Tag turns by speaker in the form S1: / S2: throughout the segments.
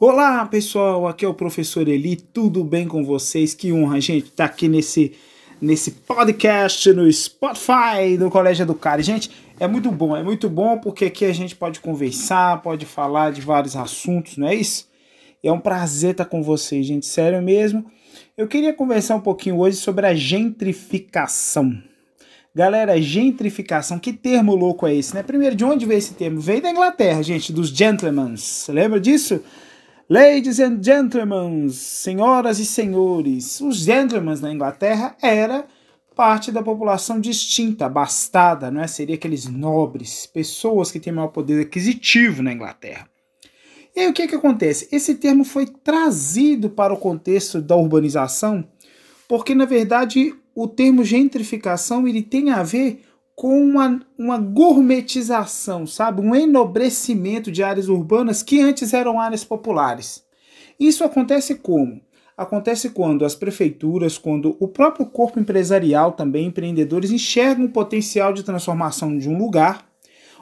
S1: Olá pessoal, aqui é o professor Eli, tudo bem com vocês? Que honra, gente, estar tá aqui nesse, nesse podcast no Spotify do Colégio Educar. Gente, é muito bom, é muito bom porque aqui a gente pode conversar, pode falar de vários assuntos, não é isso? É um prazer estar com vocês, gente, sério mesmo. Eu queria conversar um pouquinho hoje sobre a gentrificação. Galera, gentrificação, que termo louco é esse, né? Primeiro, de onde veio esse termo? Veio da Inglaterra, gente, dos gentlemen. Lembra disso? Ladies and gentlemen, senhoras e senhores, os gentlemen na Inglaterra era parte da população distinta, bastada, não é? Seria aqueles nobres, pessoas que têm maior poder aquisitivo na Inglaterra. E aí o que, que acontece? Esse termo foi trazido para o contexto da urbanização, porque na verdade o termo gentrificação ele tem a ver com uma, uma gourmetização, sabe? Um enobrecimento de áreas urbanas que antes eram áreas populares. Isso acontece como? Acontece quando as prefeituras, quando o próprio corpo empresarial, também empreendedores, enxergam o potencial de transformação de um lugar,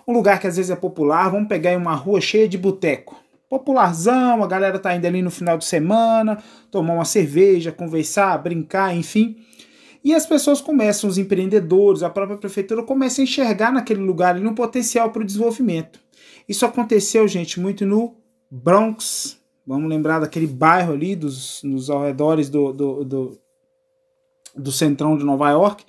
S1: um lugar que às vezes é popular, vamos pegar em uma rua cheia de boteco. Popularzão, a galera tá indo ali no final de semana, tomar uma cerveja, conversar, brincar, enfim e as pessoas começam, os empreendedores, a própria prefeitura começa a enxergar naquele lugar ali um potencial para o desenvolvimento. Isso aconteceu, gente, muito no Bronx. Vamos lembrar daquele bairro ali, dos, nos arredores do, do, do, do centrão de Nova York,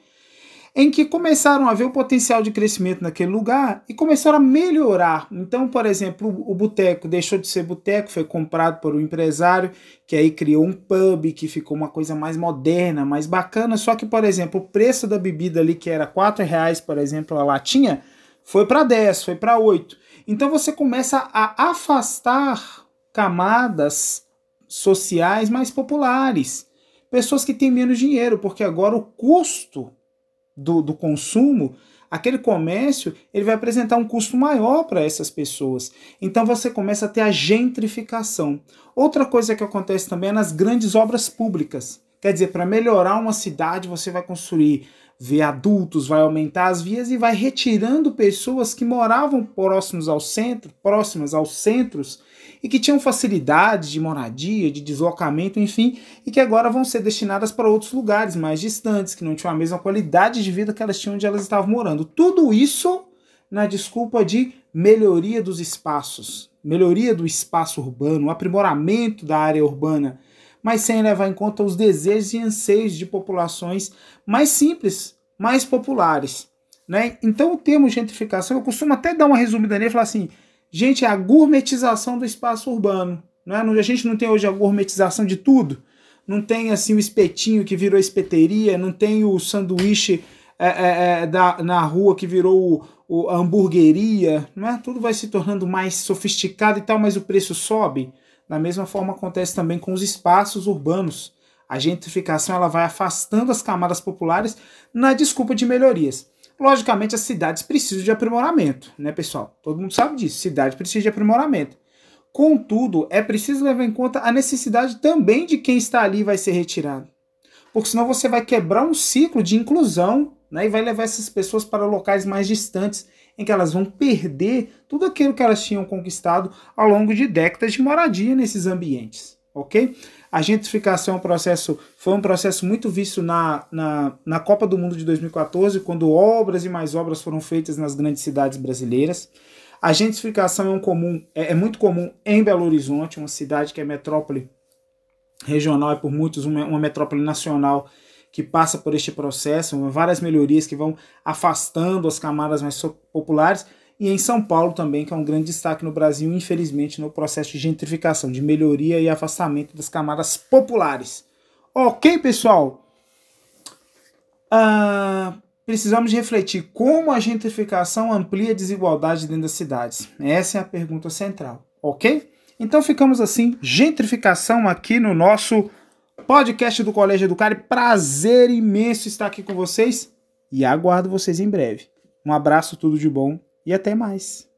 S1: em que começaram a ver o potencial de crescimento naquele lugar e começaram a melhorar. Então, por exemplo, o boteco deixou de ser boteco, foi comprado por um empresário que aí criou um pub que ficou uma coisa mais moderna, mais bacana. Só que, por exemplo, o preço da bebida ali, que era R$ reais, por exemplo, a latinha, foi para 10, foi para 8. Então você começa a afastar camadas sociais mais populares, pessoas que têm menos dinheiro, porque agora o custo do, do consumo, aquele comércio ele vai apresentar um custo maior para essas pessoas. Então você começa a ter a gentrificação. Outra coisa que acontece também é nas grandes obras públicas. Quer dizer, para melhorar uma cidade, você vai construir viadutos, vai aumentar as vias e vai retirando pessoas que moravam próximos ao centro, próximas aos centros e que tinham facilidade de moradia, de deslocamento, enfim, e que agora vão ser destinadas para outros lugares mais distantes, que não tinham a mesma qualidade de vida que elas tinham onde elas estavam morando. Tudo isso na desculpa de melhoria dos espaços, melhoria do espaço urbano, aprimoramento da área urbana, mas sem levar em conta os desejos e anseios de populações mais simples, mais populares. Né? Então o termo gentrificação, eu costumo até dar uma resumida nele e falar assim: Gente, é a gourmetização do espaço urbano. Não é? A gente não tem hoje a gourmetização de tudo. Não tem assim o espetinho que virou espeteria, não tem o sanduíche é, é, é, da, na rua que virou o, o, a hamburgueria. Não é? Tudo vai se tornando mais sofisticado e tal, mas o preço sobe. Da mesma forma acontece também com os espaços urbanos. A gentrificação ela vai afastando as camadas populares na desculpa de melhorias. Logicamente, as cidades precisam de aprimoramento, né, pessoal? Todo mundo sabe disso. Cidade precisa de aprimoramento. Contudo, é preciso levar em conta a necessidade também de quem está ali vai ser retirado. Porque senão você vai quebrar um ciclo de inclusão né, e vai levar essas pessoas para locais mais distantes, em que elas vão perder tudo aquilo que elas tinham conquistado ao longo de décadas de moradia nesses ambientes. Ok? A gentrificação é um processo, foi um processo muito visto na, na, na Copa do Mundo de 2014, quando obras e mais obras foram feitas nas grandes cidades brasileiras. A gentrificação é, um comum, é, é muito comum em Belo Horizonte, uma cidade que é metrópole regional e por muitos uma, uma metrópole nacional que passa por este processo, várias melhorias que vão afastando as camadas mais populares e em São Paulo também, que é um grande destaque no Brasil, infelizmente, no processo de gentrificação, de melhoria e afastamento das camadas populares. Ok, pessoal? Uh, precisamos refletir como a gentrificação amplia a desigualdade dentro das cidades. Essa é a pergunta central, ok? Então ficamos assim, gentrificação aqui no nosso podcast do Colégio Educar. Prazer imenso estar aqui com vocês e aguardo vocês em breve. Um abraço, tudo de bom e até mais.